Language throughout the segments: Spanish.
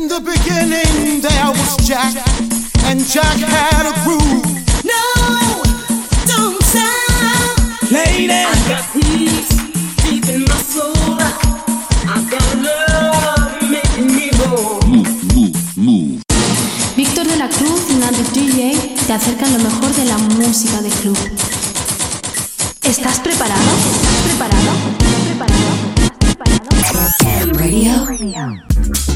In the beginning there was Jack, and Jack had a groove. No, don't stop. Lady, I got peace deep in my soul. I got love making me whole. Víctor de la Cruz y Nandi DJ te acercan lo mejor de la música de club. ¿Estás preparado? ¿Estás preparado? ¿Estás preparado? ¿Estás preparado? Radio.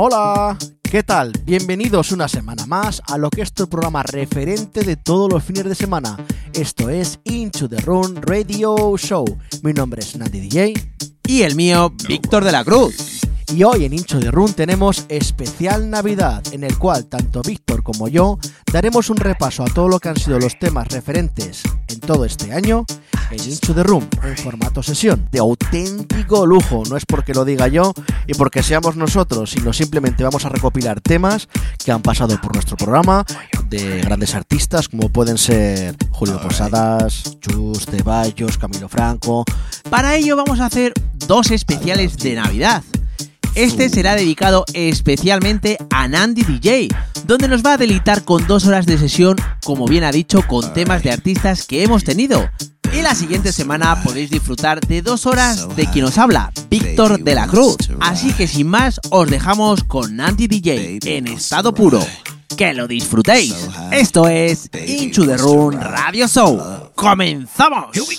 Hola. ¿Qué tal? Bienvenidos una semana más a lo que es tu programa referente de todos los fines de semana. Esto es Into the Room Radio Show. Mi nombre es Nandi DJ Y el mío, Víctor de la Cruz. Y hoy en Into the Room tenemos especial Navidad en el cual tanto Víctor como yo daremos un repaso a todo lo que han sido los temas referentes en todo este año en Into the Room en formato sesión de auténtico lujo. No es porque lo diga yo y porque seamos nosotros, sino simplemente vamos a recopilar temas que han pasado por nuestro programa de grandes artistas como pueden ser Julio Posadas, Chus, Ceballos, Camilo Franco. Para ello vamos a hacer dos especiales de Navidad. Este será dedicado especialmente a Nandi DJ, donde nos va a deleitar con dos horas de sesión, como bien ha dicho, con temas de artistas que hemos tenido. Y la siguiente semana podéis disfrutar de dos horas de quien os habla, Víctor de la Cruz. Así que sin más, os dejamos con Nandi DJ en estado puro. Que lo disfrutéis. Esto es Into the Room Radio Show. ¡Comenzamos! baby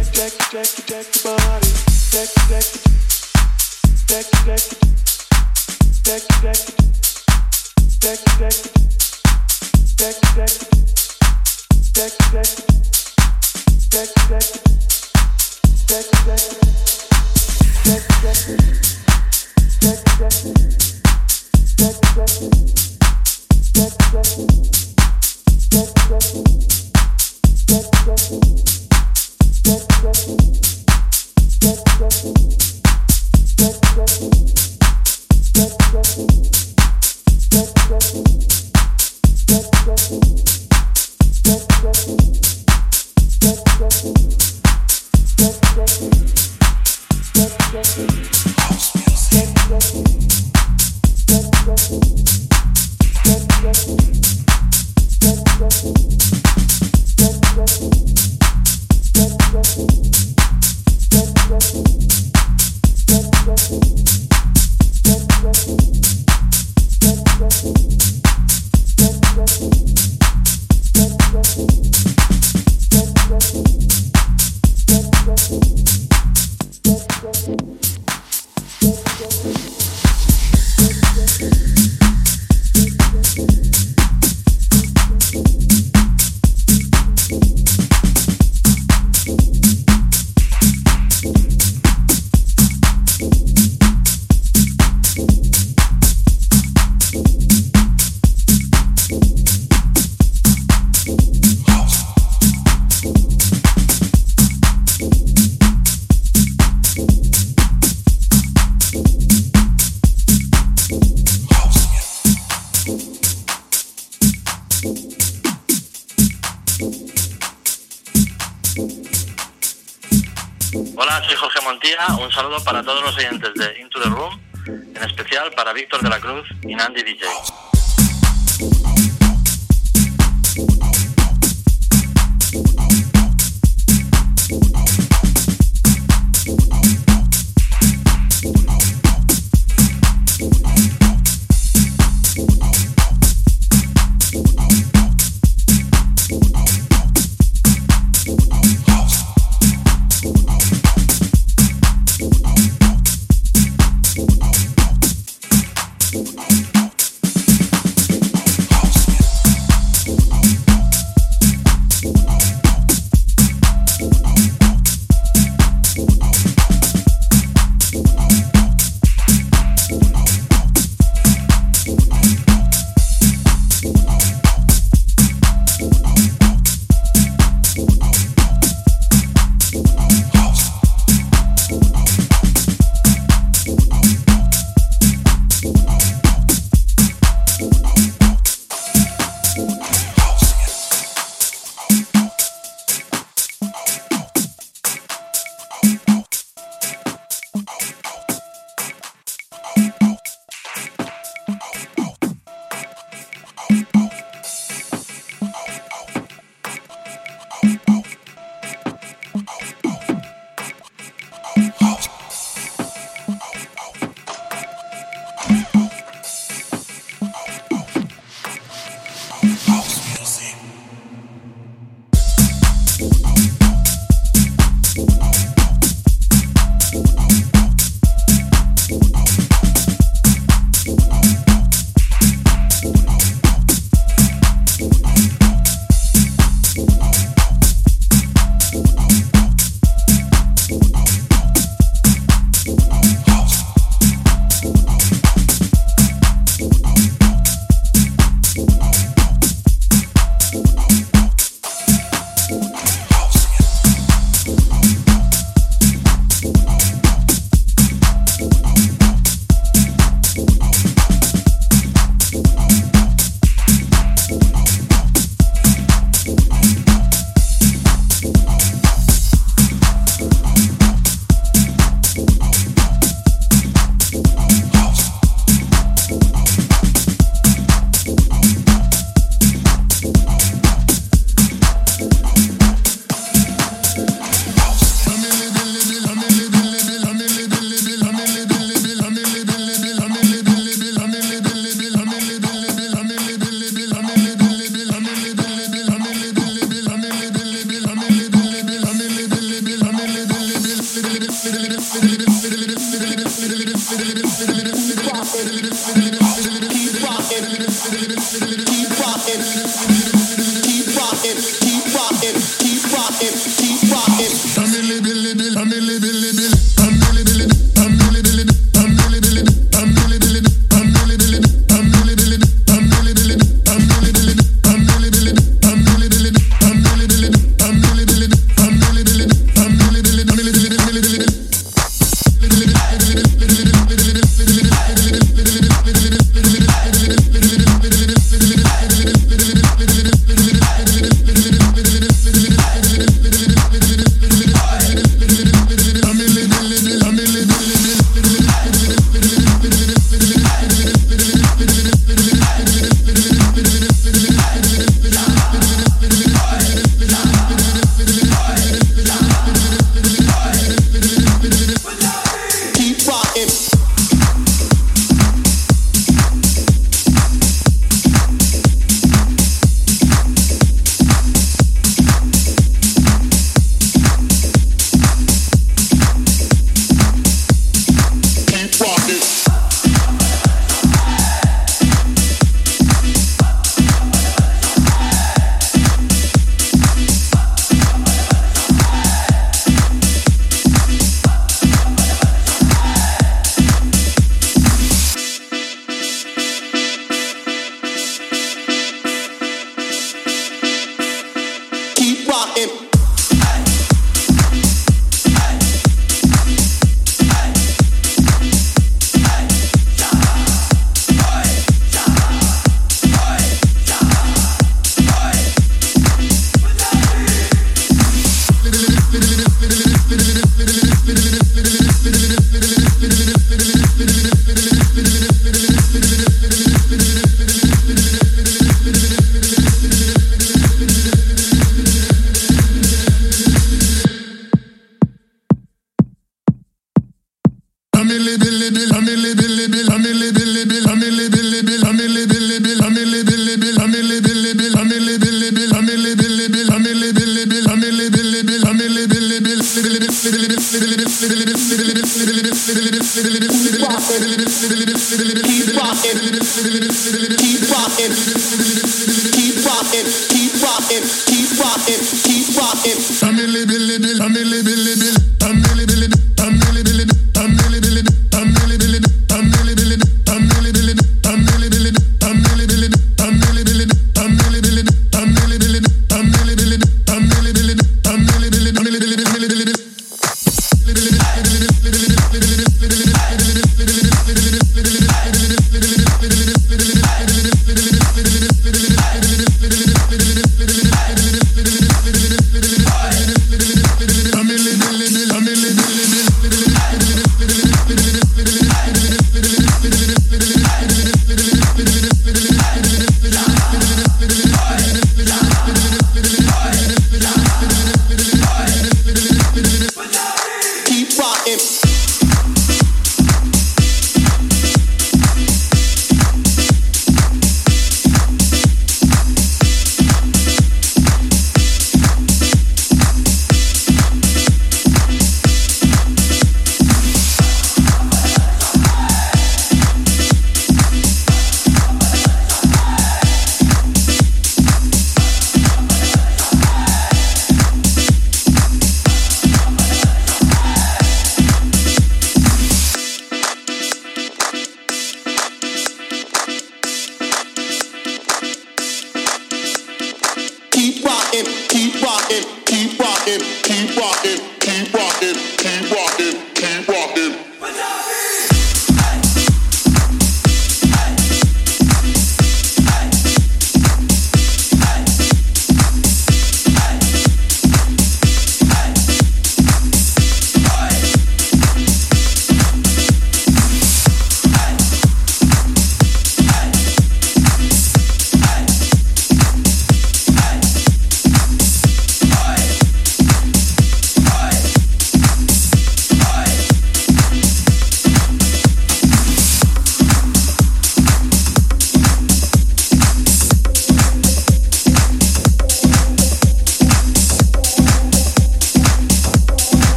Víctor de la Cruz y Nandy DJ.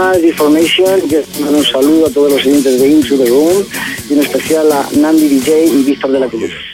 más Deformation. Un saludo a todos los oyentes de Into the Room y en especial a Nandi DJ y Víctor de la Cruz.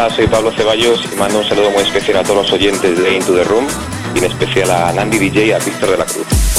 Hola, soy Pablo Ceballos y mando un saludo muy especial a todos los oyentes de Into the Room y en especial a Nandi DJ y a Víctor de la Cruz.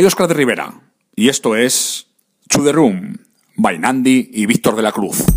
Soy Óscar de Rivera y esto es To The Nandi y Víctor de la Cruz.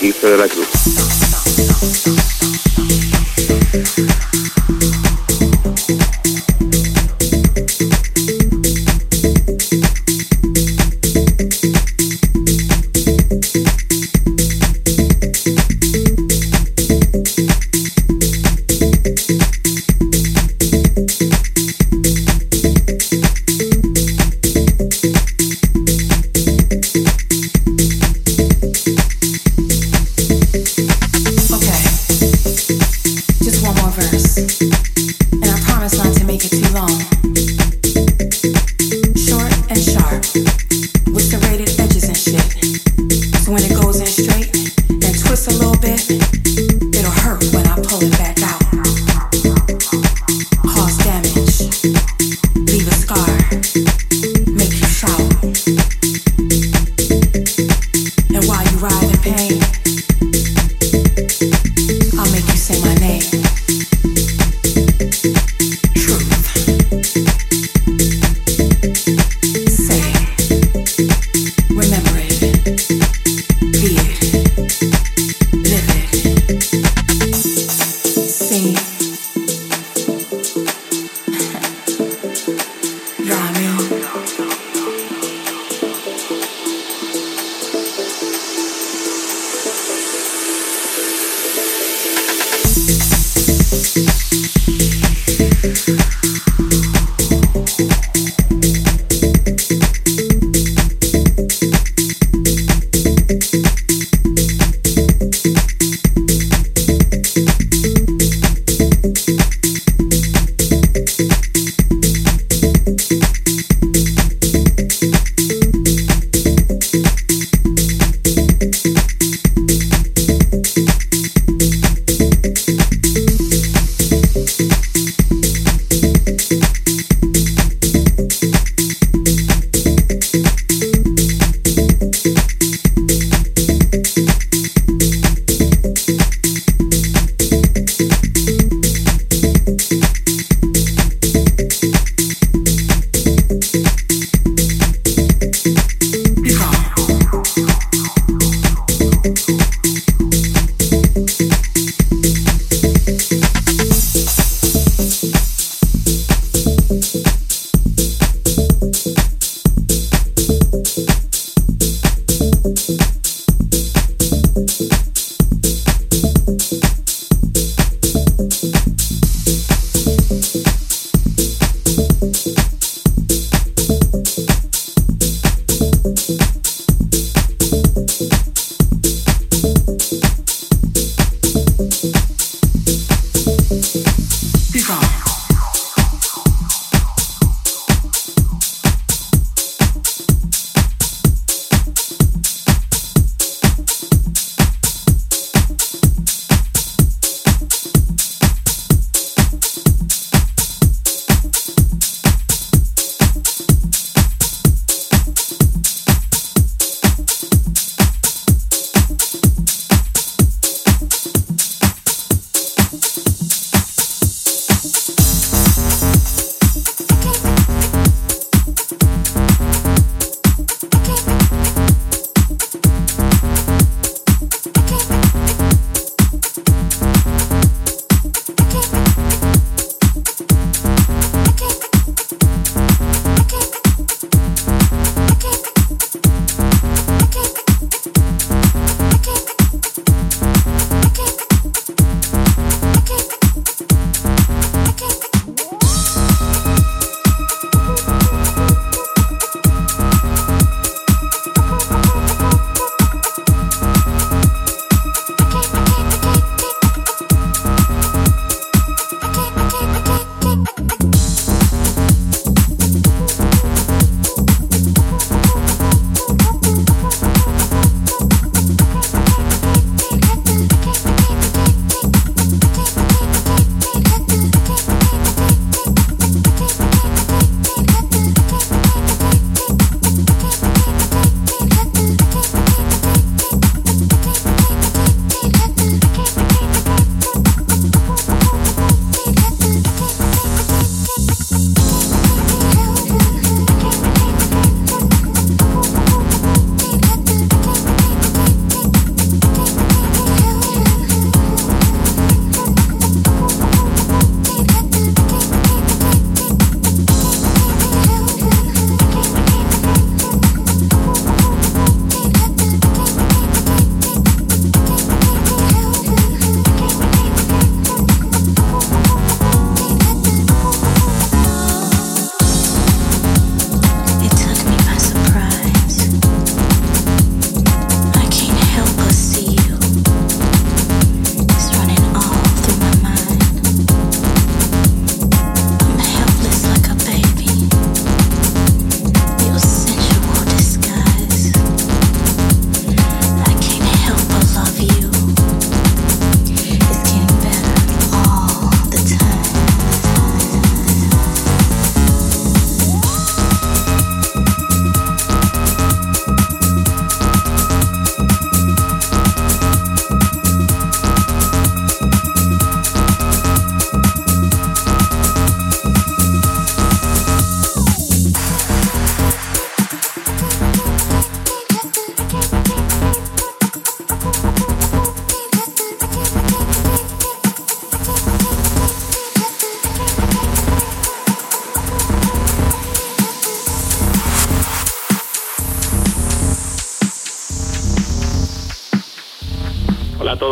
Irse de la Cruz.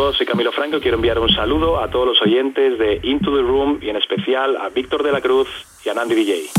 Todos, soy Camilo Franco y quiero enviar un saludo a todos los oyentes de Into the Room y en especial a Víctor de la Cruz y a Nandy DJ.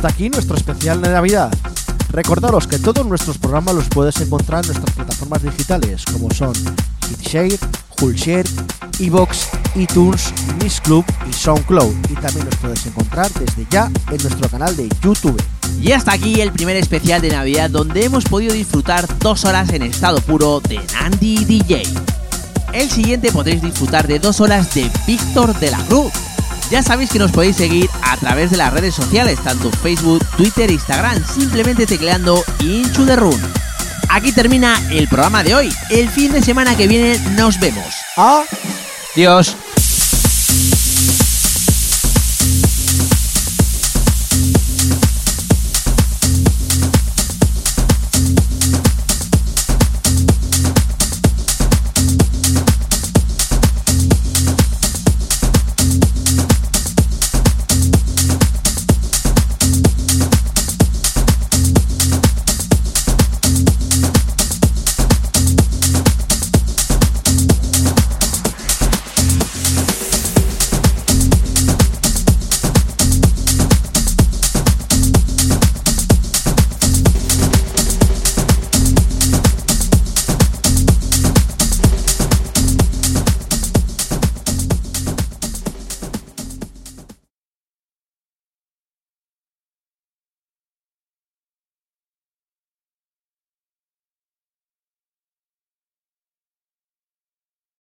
Hasta aquí nuestro especial de Navidad. Recordaros que todos nuestros programas los puedes encontrar en nuestras plataformas digitales como son Hitshare, Hullshare, Evox, iTunes, Miss Club y SoundCloud. Y también los puedes encontrar desde ya en nuestro canal de YouTube. Y hasta aquí el primer especial de Navidad donde hemos podido disfrutar dos horas en estado puro de Nandi DJ. El siguiente podréis disfrutar de dos horas de Víctor de la Cruz. Ya sabéis que nos podéis seguir a través de las redes sociales, tanto Facebook, Twitter e Instagram, simplemente tecleando Into the Room. Aquí termina el programa de hoy. El fin de semana que viene nos vemos. Adiós. Dios.